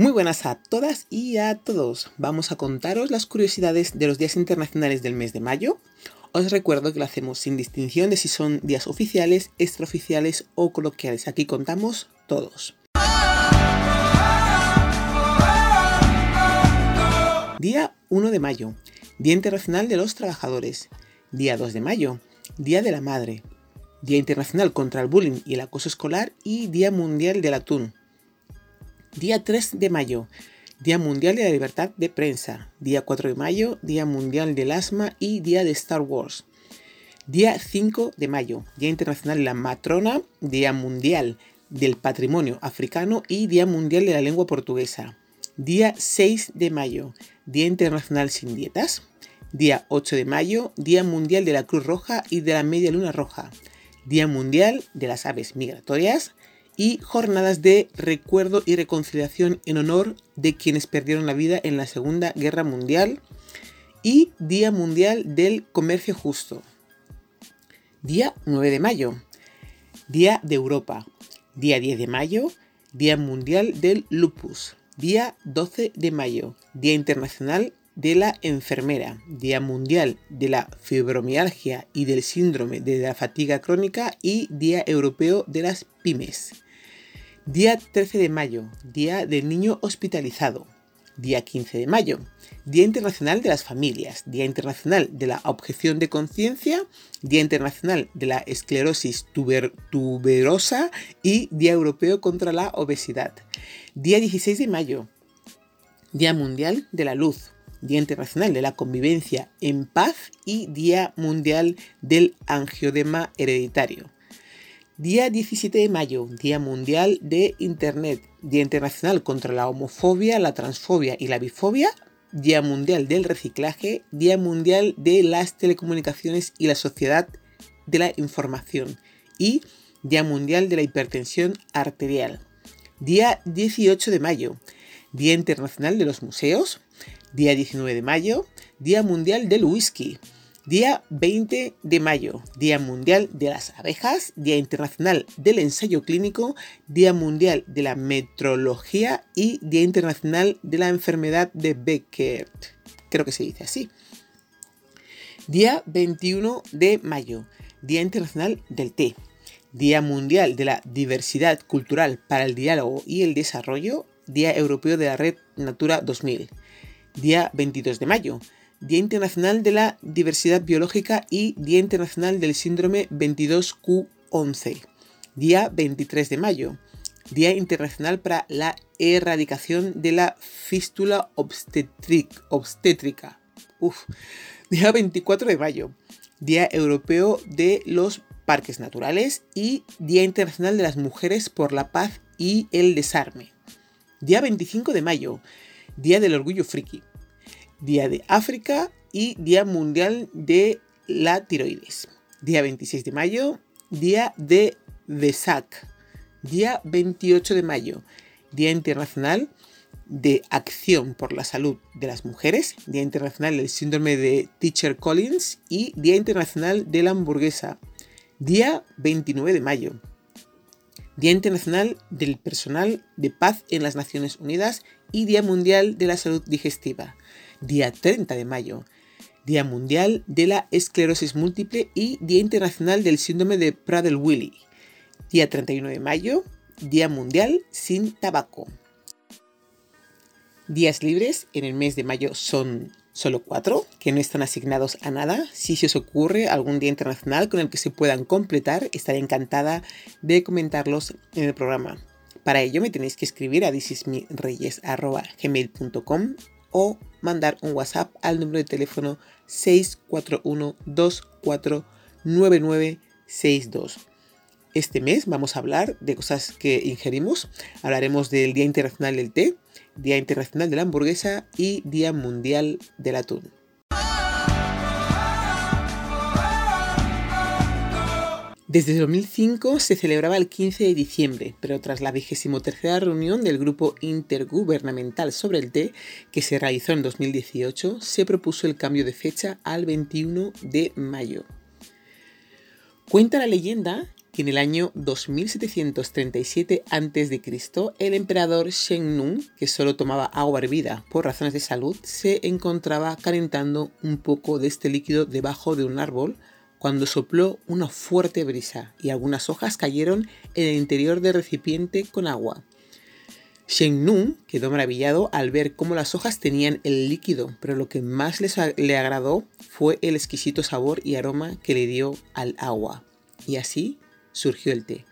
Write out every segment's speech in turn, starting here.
Muy buenas a todas y a todos. Vamos a contaros las curiosidades de los días internacionales del mes de mayo. Os recuerdo que lo hacemos sin distinción de si son días oficiales, extraoficiales o coloquiales. Aquí contamos todos. Día 1 de mayo, Día Internacional de los Trabajadores. Día 2 de mayo, Día de la Madre. Día Internacional contra el Bullying y el Acoso Escolar y Día Mundial del Atún. Día 3 de mayo, Día Mundial de la Libertad de Prensa. Día 4 de mayo, Día Mundial del Asma y Día de Star Wars. Día 5 de mayo, Día Internacional de la Matrona, Día Mundial del Patrimonio Africano y Día Mundial de la Lengua Portuguesa. Día 6 de mayo, Día Internacional sin Dietas. Día 8 de mayo, Día Mundial de la Cruz Roja y de la Media Luna Roja. Día Mundial de las Aves Migratorias y jornadas de recuerdo y reconciliación en honor de quienes perdieron la vida en la Segunda Guerra Mundial y Día Mundial del Comercio Justo. Día 9 de mayo, Día de Europa. Día 10 de mayo, Día Mundial del Lupus. Día 12 de mayo, Día Internacional de la Enfermera, Día Mundial de la Fibromialgia y del Síndrome de la Fatiga Crónica y Día Europeo de las Pymes. Día 13 de mayo, Día del Niño Hospitalizado. Día 15 de mayo, Día Internacional de las Familias, Día Internacional de la Objeción de Conciencia, Día Internacional de la Esclerosis Tuberosa y Día Europeo contra la Obesidad. Día 16 de mayo, Día Mundial de la Luz, Día Internacional de la Convivencia en Paz y Día Mundial del Angiodema Hereditario. Día 17 de mayo, Día Mundial de Internet, Día Internacional contra la Homofobia, la Transfobia y la Bifobia, Día Mundial del Reciclaje, Día Mundial de las Telecomunicaciones y la Sociedad de la Información y Día Mundial de la Hipertensión Arterial. Día 18 de mayo, Día Internacional de los Museos, Día 19 de mayo, Día Mundial del Whisky. Día 20 de mayo, Día Mundial de las Abejas, Día Internacional del Ensayo Clínico, Día Mundial de la Metrología y Día Internacional de la Enfermedad de Becker. Creo que se dice así. Día 21 de mayo, Día Internacional del Té. Día Mundial de la Diversidad Cultural para el Diálogo y el Desarrollo, Día Europeo de la Red Natura 2000. Día 22 de mayo, Día Internacional de la Diversidad Biológica y Día Internacional del Síndrome 22Q11. Día 23 de mayo, Día Internacional para la Erradicación de la Fístula Obstétrica. Día 24 de mayo, Día Europeo de los Parques Naturales y Día Internacional de las Mujeres por la Paz y el Desarme. Día 25 de mayo, Día del Orgullo Friki. Día de África y Día Mundial de la Tiroides. Día 26 de mayo, Día de Vesak. Día 28 de mayo, Día Internacional de Acción por la Salud de las Mujeres, Día Internacional del Síndrome de Teacher Collins y Día Internacional de la Hamburguesa. Día 29 de mayo, Día Internacional del Personal de Paz en las Naciones Unidas y Día Mundial de la Salud Digestiva día 30 de mayo, Día Mundial de la Esclerosis Múltiple y Día Internacional del Síndrome de Prader-Willi. Día 31 de mayo, Día Mundial sin Tabaco. Días libres en el mes de mayo son solo cuatro, que no están asignados a nada. Si se os ocurre algún día internacional con el que se puedan completar, estaré encantada de comentarlos en el programa. Para ello me tenéis que escribir a thisismireyes.gmail.com o mandar un WhatsApp al número de teléfono 641-249962. Este mes vamos a hablar de cosas que ingerimos. Hablaremos del Día Internacional del Té, Día Internacional de la Hamburguesa y Día Mundial del Atún. Desde 2005 se celebraba el 15 de diciembre, pero tras la tercera reunión del Grupo Intergubernamental sobre el té, que se realizó en 2018, se propuso el cambio de fecha al 21 de mayo. Cuenta la leyenda que en el año 2737 a.C. el emperador Shen Nung, que solo tomaba agua hervida por razones de salud, se encontraba calentando un poco de este líquido debajo de un árbol cuando sopló una fuerte brisa y algunas hojas cayeron en el interior del recipiente con agua. Shen Nung quedó maravillado al ver cómo las hojas tenían el líquido, pero lo que más le agradó fue el exquisito sabor y aroma que le dio al agua. Y así surgió el té.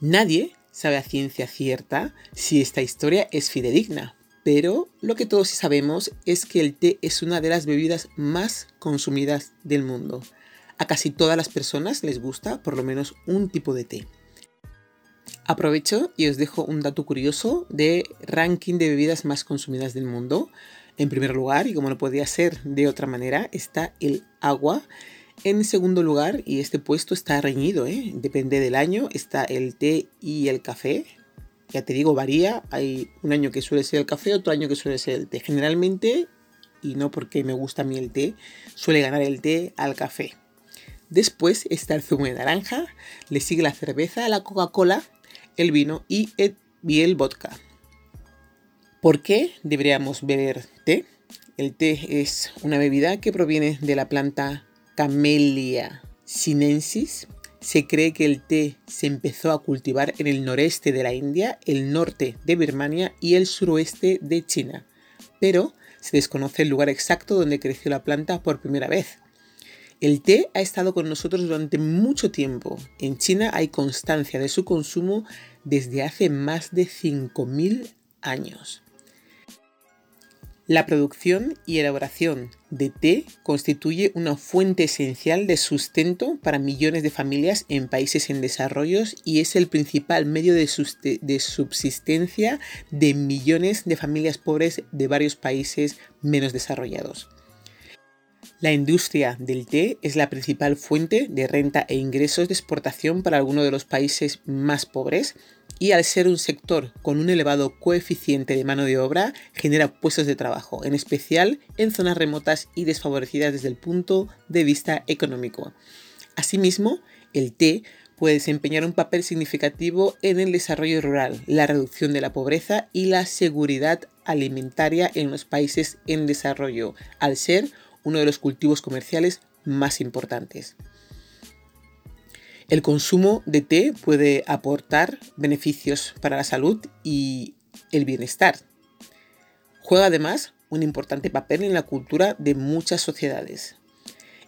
Nadie sabe a ciencia cierta si esta historia es fidedigna, pero lo que todos sabemos es que el té es una de las bebidas más consumidas del mundo. A casi todas las personas les gusta por lo menos un tipo de té. Aprovecho y os dejo un dato curioso de ranking de bebidas más consumidas del mundo. En primer lugar, y como no podía ser de otra manera, está el agua. En segundo lugar, y este puesto está reñido, ¿eh? depende del año, está el té y el café. Ya te digo, varía. Hay un año que suele ser el café, otro año que suele ser el té. Generalmente, y no porque me gusta a mí el té, suele ganar el té al café. Después está el zumo de naranja, le sigue la cerveza, la Coca-Cola, el vino y el, y el vodka. ¿Por qué deberíamos beber té? El té es una bebida que proviene de la planta Camellia sinensis. Se cree que el té se empezó a cultivar en el noreste de la India, el norte de Birmania y el suroeste de China, pero se desconoce el lugar exacto donde creció la planta por primera vez. El té ha estado con nosotros durante mucho tiempo. En China hay constancia de su consumo desde hace más de 5.000 años. La producción y elaboración de té constituye una fuente esencial de sustento para millones de familias en países en desarrollo y es el principal medio de, subsistencia de millones de familias pobres de varios países menos desarrollados. La industria del té es la principal fuente de renta e ingresos de exportación para algunos de los países más pobres y al ser un sector con un elevado coeficiente de mano de obra genera puestos de trabajo, en especial en zonas remotas y desfavorecidas desde el punto de vista económico. Asimismo, el té puede desempeñar un papel significativo en el desarrollo rural, la reducción de la pobreza y la seguridad alimentaria en los países en desarrollo, al ser uno de los cultivos comerciales más importantes. El consumo de té puede aportar beneficios para la salud y el bienestar. Juega además un importante papel en la cultura de muchas sociedades.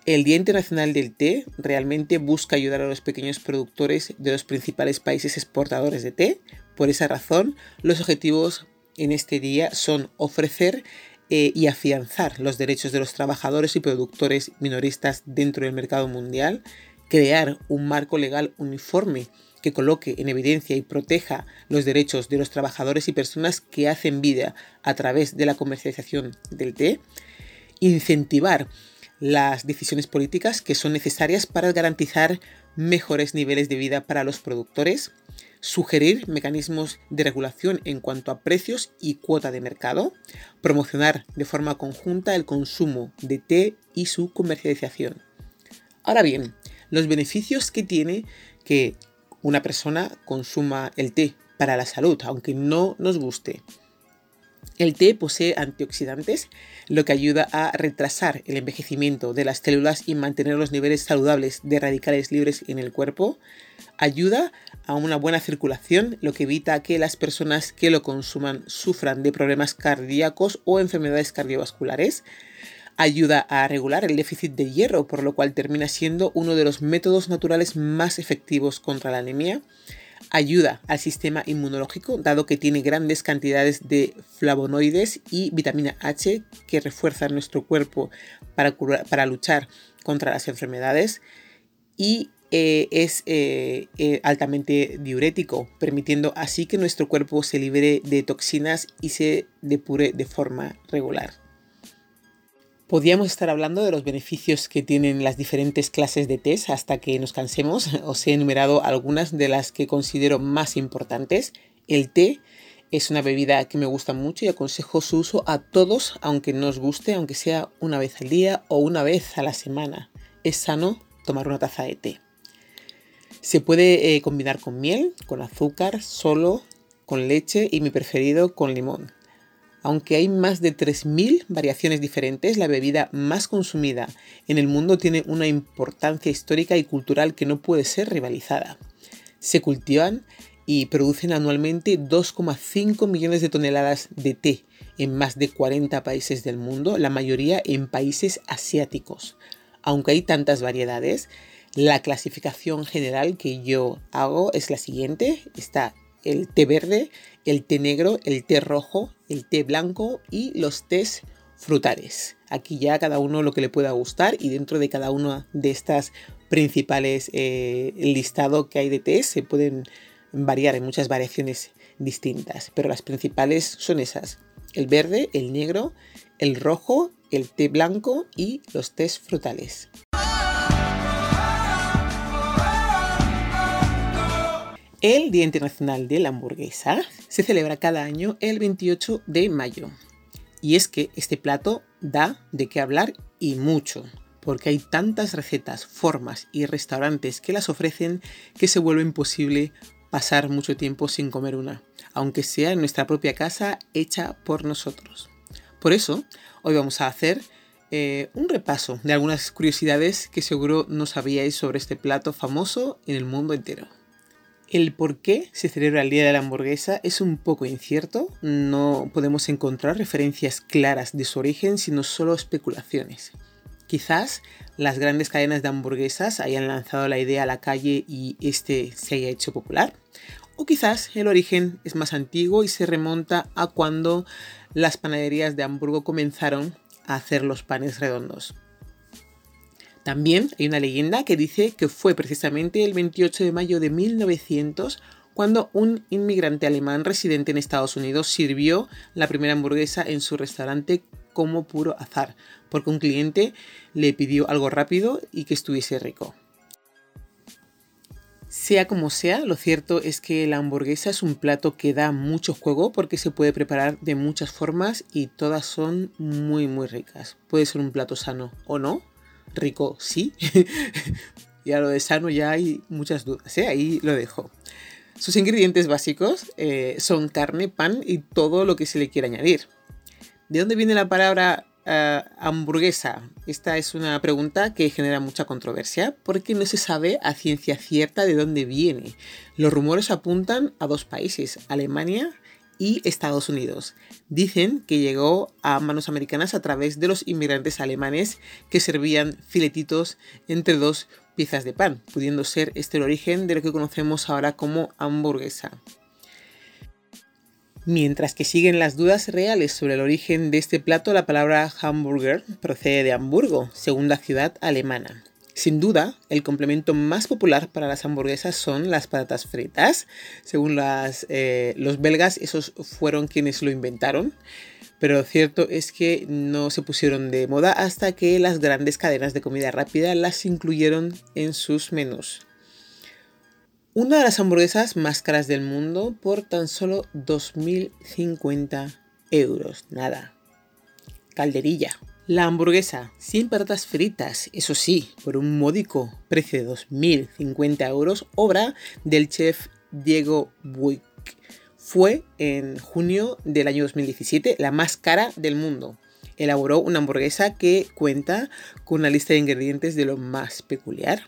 El Día Internacional del Té realmente busca ayudar a los pequeños productores de los principales países exportadores de té. Por esa razón, los objetivos en este día son ofrecer eh, y afianzar los derechos de los trabajadores y productores minoristas dentro del mercado mundial, crear un marco legal uniforme que coloque en evidencia y proteja los derechos de los trabajadores y personas que hacen vida a través de la comercialización del té, incentivar las decisiones políticas que son necesarias para garantizar mejores niveles de vida para los productores, sugerir mecanismos de regulación en cuanto a precios y cuota de mercado, promocionar de forma conjunta el consumo de té y su comercialización. Ahora bien, los beneficios que tiene que una persona consuma el té para la salud, aunque no nos guste. El té posee antioxidantes, lo que ayuda a retrasar el envejecimiento de las células y mantener los niveles saludables de radicales libres en el cuerpo. Ayuda a una buena circulación, lo que evita que las personas que lo consuman sufran de problemas cardíacos o enfermedades cardiovasculares. Ayuda a regular el déficit de hierro, por lo cual termina siendo uno de los métodos naturales más efectivos contra la anemia ayuda al sistema inmunológico, dado que tiene grandes cantidades de flavonoides y vitamina H que refuerzan nuestro cuerpo para, para luchar contra las enfermedades. Y eh, es eh, eh, altamente diurético, permitiendo así que nuestro cuerpo se libere de toxinas y se depure de forma regular. Podríamos estar hablando de los beneficios que tienen las diferentes clases de test hasta que nos cansemos. Os he enumerado algunas de las que considero más importantes. El té es una bebida que me gusta mucho y aconsejo su uso a todos, aunque no os guste, aunque sea una vez al día o una vez a la semana. Es sano tomar una taza de té. Se puede eh, combinar con miel, con azúcar, solo, con leche y mi preferido con limón. Aunque hay más de 3.000 variaciones diferentes, la bebida más consumida en el mundo tiene una importancia histórica y cultural que no puede ser rivalizada. Se cultivan y producen anualmente 2,5 millones de toneladas de té en más de 40 países del mundo, la mayoría en países asiáticos. Aunque hay tantas variedades, la clasificación general que yo hago es la siguiente. Está el té verde, el té negro, el té rojo, el té blanco y los tés frutales. Aquí ya cada uno lo que le pueda gustar y dentro de cada una de estas principales eh, listado que hay de tés se pueden variar en muchas variaciones distintas, pero las principales son esas. El verde, el negro, el rojo, el té blanco y los tés frutales. El Día Internacional de la Hamburguesa se celebra cada año el 28 de mayo. Y es que este plato da de qué hablar y mucho, porque hay tantas recetas, formas y restaurantes que las ofrecen que se vuelve imposible pasar mucho tiempo sin comer una, aunque sea en nuestra propia casa hecha por nosotros. Por eso, hoy vamos a hacer eh, un repaso de algunas curiosidades que seguro no sabíais sobre este plato famoso en el mundo entero. El por qué se celebra el Día de la Hamburguesa es un poco incierto, no podemos encontrar referencias claras de su origen, sino solo especulaciones. Quizás las grandes cadenas de hamburguesas hayan lanzado la idea a la calle y este se haya hecho popular. O quizás el origen es más antiguo y se remonta a cuando las panaderías de Hamburgo comenzaron a hacer los panes redondos. También hay una leyenda que dice que fue precisamente el 28 de mayo de 1900 cuando un inmigrante alemán residente en Estados Unidos sirvió la primera hamburguesa en su restaurante como puro azar, porque un cliente le pidió algo rápido y que estuviese rico. Sea como sea, lo cierto es que la hamburguesa es un plato que da mucho juego porque se puede preparar de muchas formas y todas son muy muy ricas. Puede ser un plato sano o no, rico sí. y a lo de sano ya hay muchas dudas, ¿eh? ahí lo dejo. Sus ingredientes básicos eh, son carne, pan y todo lo que se le quiera añadir. ¿De dónde viene la palabra eh, hamburguesa? Esta es una pregunta que genera mucha controversia porque no se sabe a ciencia cierta de dónde viene. Los rumores apuntan a dos países, Alemania y Estados Unidos. Dicen que llegó a manos americanas a través de los inmigrantes alemanes que servían filetitos entre dos piezas de pan, pudiendo ser este el origen de lo que conocemos ahora como hamburguesa. Mientras que siguen las dudas reales sobre el origen de este plato, la palabra hamburger procede de Hamburgo, segunda ciudad alemana. Sin duda, el complemento más popular para las hamburguesas son las patatas fritas. Según eh, los belgas, esos fueron quienes lo inventaron. Pero lo cierto es que no se pusieron de moda hasta que las grandes cadenas de comida rápida las incluyeron en sus menús. Una de las hamburguesas más caras del mundo por tan solo 2.050 euros. Nada. Calderilla. La hamburguesa sin patatas fritas, eso sí, por un módico precio de 2.050 euros, obra del chef Diego Buick. Fue en junio del año 2017 la más cara del mundo. Elaboró una hamburguesa que cuenta con una lista de ingredientes de lo más peculiar.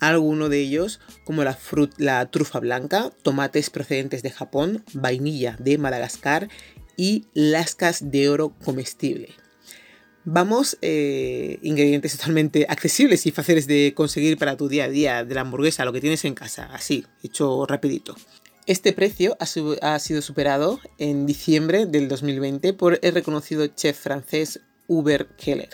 Algunos de ellos, como la, la trufa blanca, tomates procedentes de Japón, vainilla de Madagascar y lascas de oro comestible. Vamos, eh, ingredientes totalmente accesibles y fáciles de conseguir para tu día a día de la hamburguesa, lo que tienes en casa, así, hecho rapidito. Este precio ha, sido superado en diciembre del 2020 por el reconocido chef francés Hubert Keller.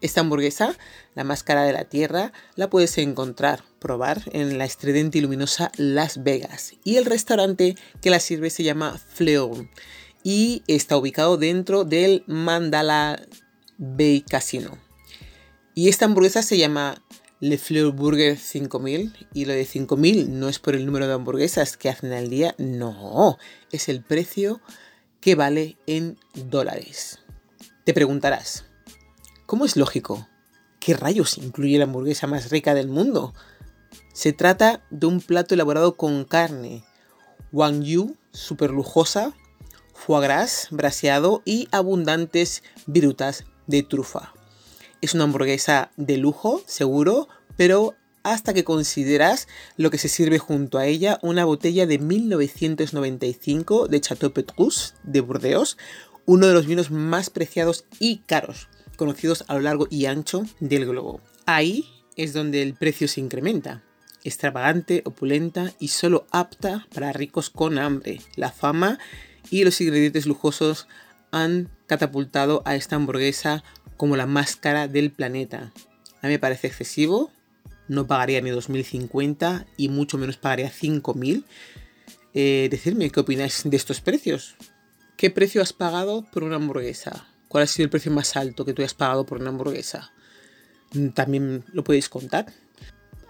Esta hamburguesa, la más cara de la tierra, la puedes encontrar, probar en la estridente y luminosa Las Vegas. Y el restaurante que la sirve se llama Fleur y está ubicado dentro del Mandala Bay Casino. Y esta hamburguesa se llama Le Fleur Burger 5000 y lo de 5000 no es por el número de hamburguesas que hacen al día, no, es el precio que vale en dólares. Te preguntarás, ¿cómo es lógico? ¿Qué rayos incluye la hamburguesa más rica del mundo? Se trata de un plato elaborado con carne, wagyu super lujosa, foie gras braseado y abundantes virutas de trufa. Es una hamburguesa de lujo, seguro, pero hasta que consideras lo que se sirve junto a ella una botella de 1995 de Chateau Petrus de Burdeos, uno de los vinos más preciados y caros conocidos a lo largo y ancho del globo. Ahí es donde el precio se incrementa. Extravagante, opulenta y solo apta para ricos con hambre. La fama y los ingredientes lujosos han catapultado a esta hamburguesa como la más cara del planeta. A mí me parece excesivo, no pagaría ni 2.050 y mucho menos pagaría 5.000. Eh, decidme qué opináis de estos precios. ¿Qué precio has pagado por una hamburguesa? ¿Cuál ha sido el precio más alto que tú has pagado por una hamburguesa? También lo podéis contar.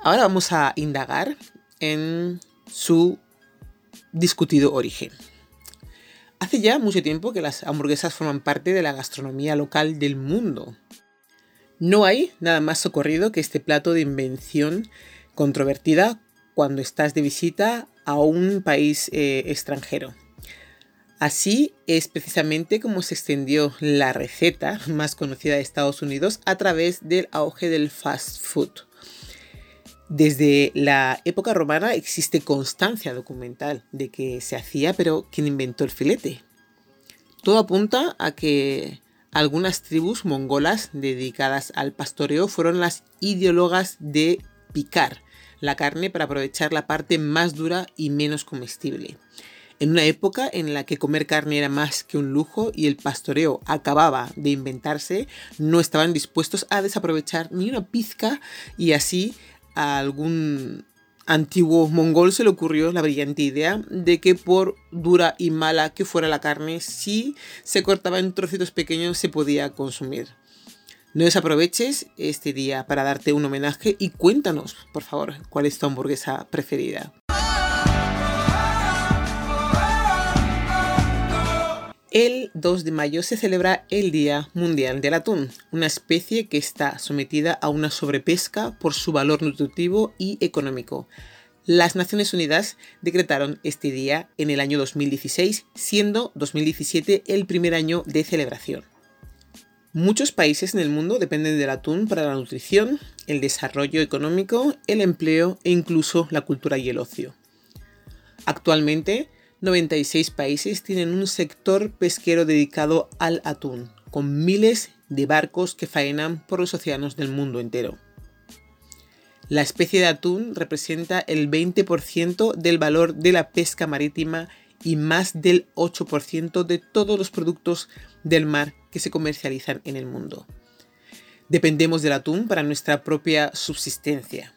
Ahora vamos a indagar en su discutido origen. Hace ya mucho tiempo que las hamburguesas forman parte de la gastronomía local del mundo. No hay nada más socorrido que este plato de invención controvertida cuando estás de visita a un país eh, extranjero. Así es precisamente como se extendió la receta más conocida de Estados Unidos a través del auge del fast food. Desde la época romana existe constancia documental de que se hacía, pero ¿quién inventó el filete? Todo apunta a que algunas tribus mongolas dedicadas al pastoreo fueron las ideólogas de picar la carne para aprovechar la parte más dura y menos comestible. En una época en la que comer carne era más que un lujo y el pastoreo acababa de inventarse, no estaban dispuestos a desaprovechar ni una pizca y así a algún antiguo mongol se le ocurrió la brillante idea de que por dura y mala que fuera la carne, si se cortaba en trocitos pequeños se podía consumir. No desaproveches este día para darte un homenaje y cuéntanos, por favor, cuál es tu hamburguesa preferida. El 2 de mayo se celebra el Día Mundial del Atún, una especie que está sometida a una sobrepesca por su valor nutritivo y económico. Las Naciones Unidas decretaron este día en el año 2016, siendo 2017 el primer año de celebración. Muchos países en el mundo dependen del atún para la nutrición, el desarrollo económico, el empleo e incluso la cultura y el ocio. Actualmente, 96 países tienen un sector pesquero dedicado al atún, con miles de barcos que faenan por los océanos del mundo entero. La especie de atún representa el 20% del valor de la pesca marítima y más del 8% de todos los productos del mar que se comercializan en el mundo. Dependemos del atún para nuestra propia subsistencia.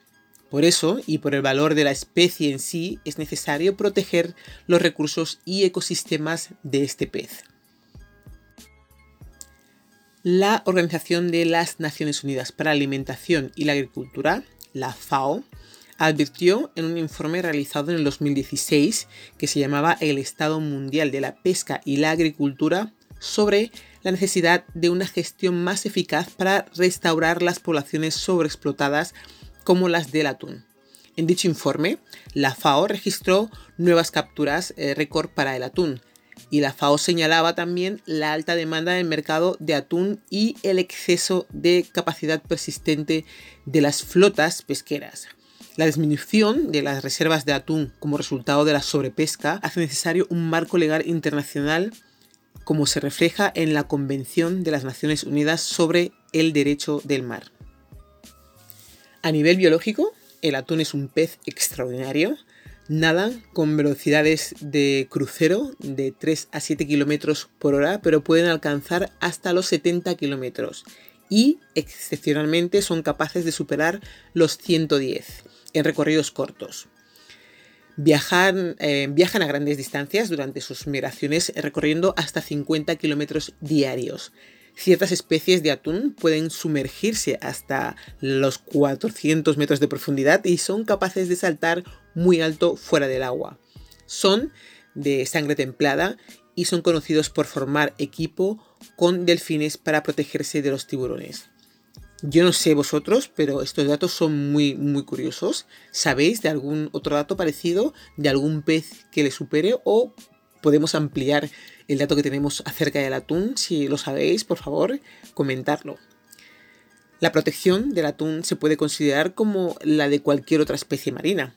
Por eso, y por el valor de la especie en sí, es necesario proteger los recursos y ecosistemas de este pez. La Organización de las Naciones Unidas para la Alimentación y la Agricultura, la FAO, advirtió en un informe realizado en el 2016 que se llamaba El Estado Mundial de la Pesca y la Agricultura sobre la necesidad de una gestión más eficaz para restaurar las poblaciones sobreexplotadas como las del atún. En dicho informe, la FAO registró nuevas capturas eh, récord para el atún, y la FAO señalaba también la alta demanda del mercado de atún y el exceso de capacidad persistente de las flotas pesqueras. La disminución de las reservas de atún como resultado de la sobrepesca hace necesario un marco legal internacional como se refleja en la Convención de las Naciones Unidas sobre el Derecho del Mar. A nivel biológico, el atún es un pez extraordinario. Nadan con velocidades de crucero de 3 a 7 km por hora, pero pueden alcanzar hasta los 70 km. Y excepcionalmente son capaces de superar los 110 en recorridos cortos. Viajan, eh, viajan a grandes distancias durante sus migraciones recorriendo hasta 50 kilómetros diarios. Ciertas especies de atún pueden sumergirse hasta los 400 metros de profundidad y son capaces de saltar muy alto fuera del agua. Son de sangre templada y son conocidos por formar equipo con delfines para protegerse de los tiburones. Yo no sé vosotros, pero estos datos son muy, muy curiosos. ¿Sabéis de algún otro dato parecido, de algún pez que le supere o podemos ampliar el dato que tenemos acerca del atún? Si lo sabéis, por favor, comentarlo. La protección del atún se puede considerar como la de cualquier otra especie marina.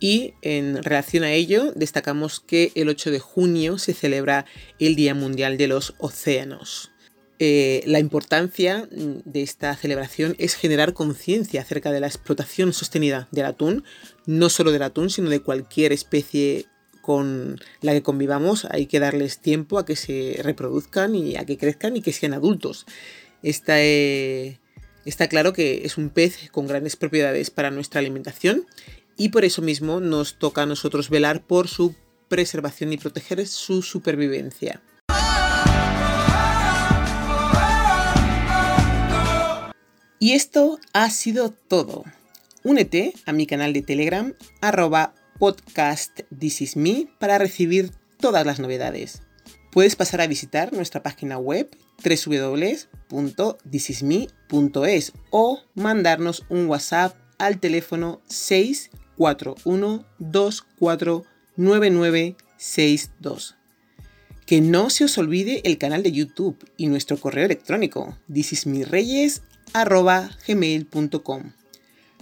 Y en relación a ello, destacamos que el 8 de junio se celebra el Día Mundial de los Océanos. Eh, la importancia de esta celebración es generar conciencia acerca de la explotación sostenida del atún, no solo del atún, sino de cualquier especie con la que convivamos. Hay que darles tiempo a que se reproduzcan y a que crezcan y que sean adultos. Esta, eh, está claro que es un pez con grandes propiedades para nuestra alimentación y por eso mismo nos toca a nosotros velar por su preservación y proteger su supervivencia. Y esto ha sido todo. Únete a mi canal de Telegram arroba podcast para recibir todas las novedades. Puedes pasar a visitar nuestra página web www.thisisme.es o mandarnos un WhatsApp al teléfono 641249962. Que no se os olvide el canal de YouTube y nuestro correo electrónico thisismireyes@gmail.com.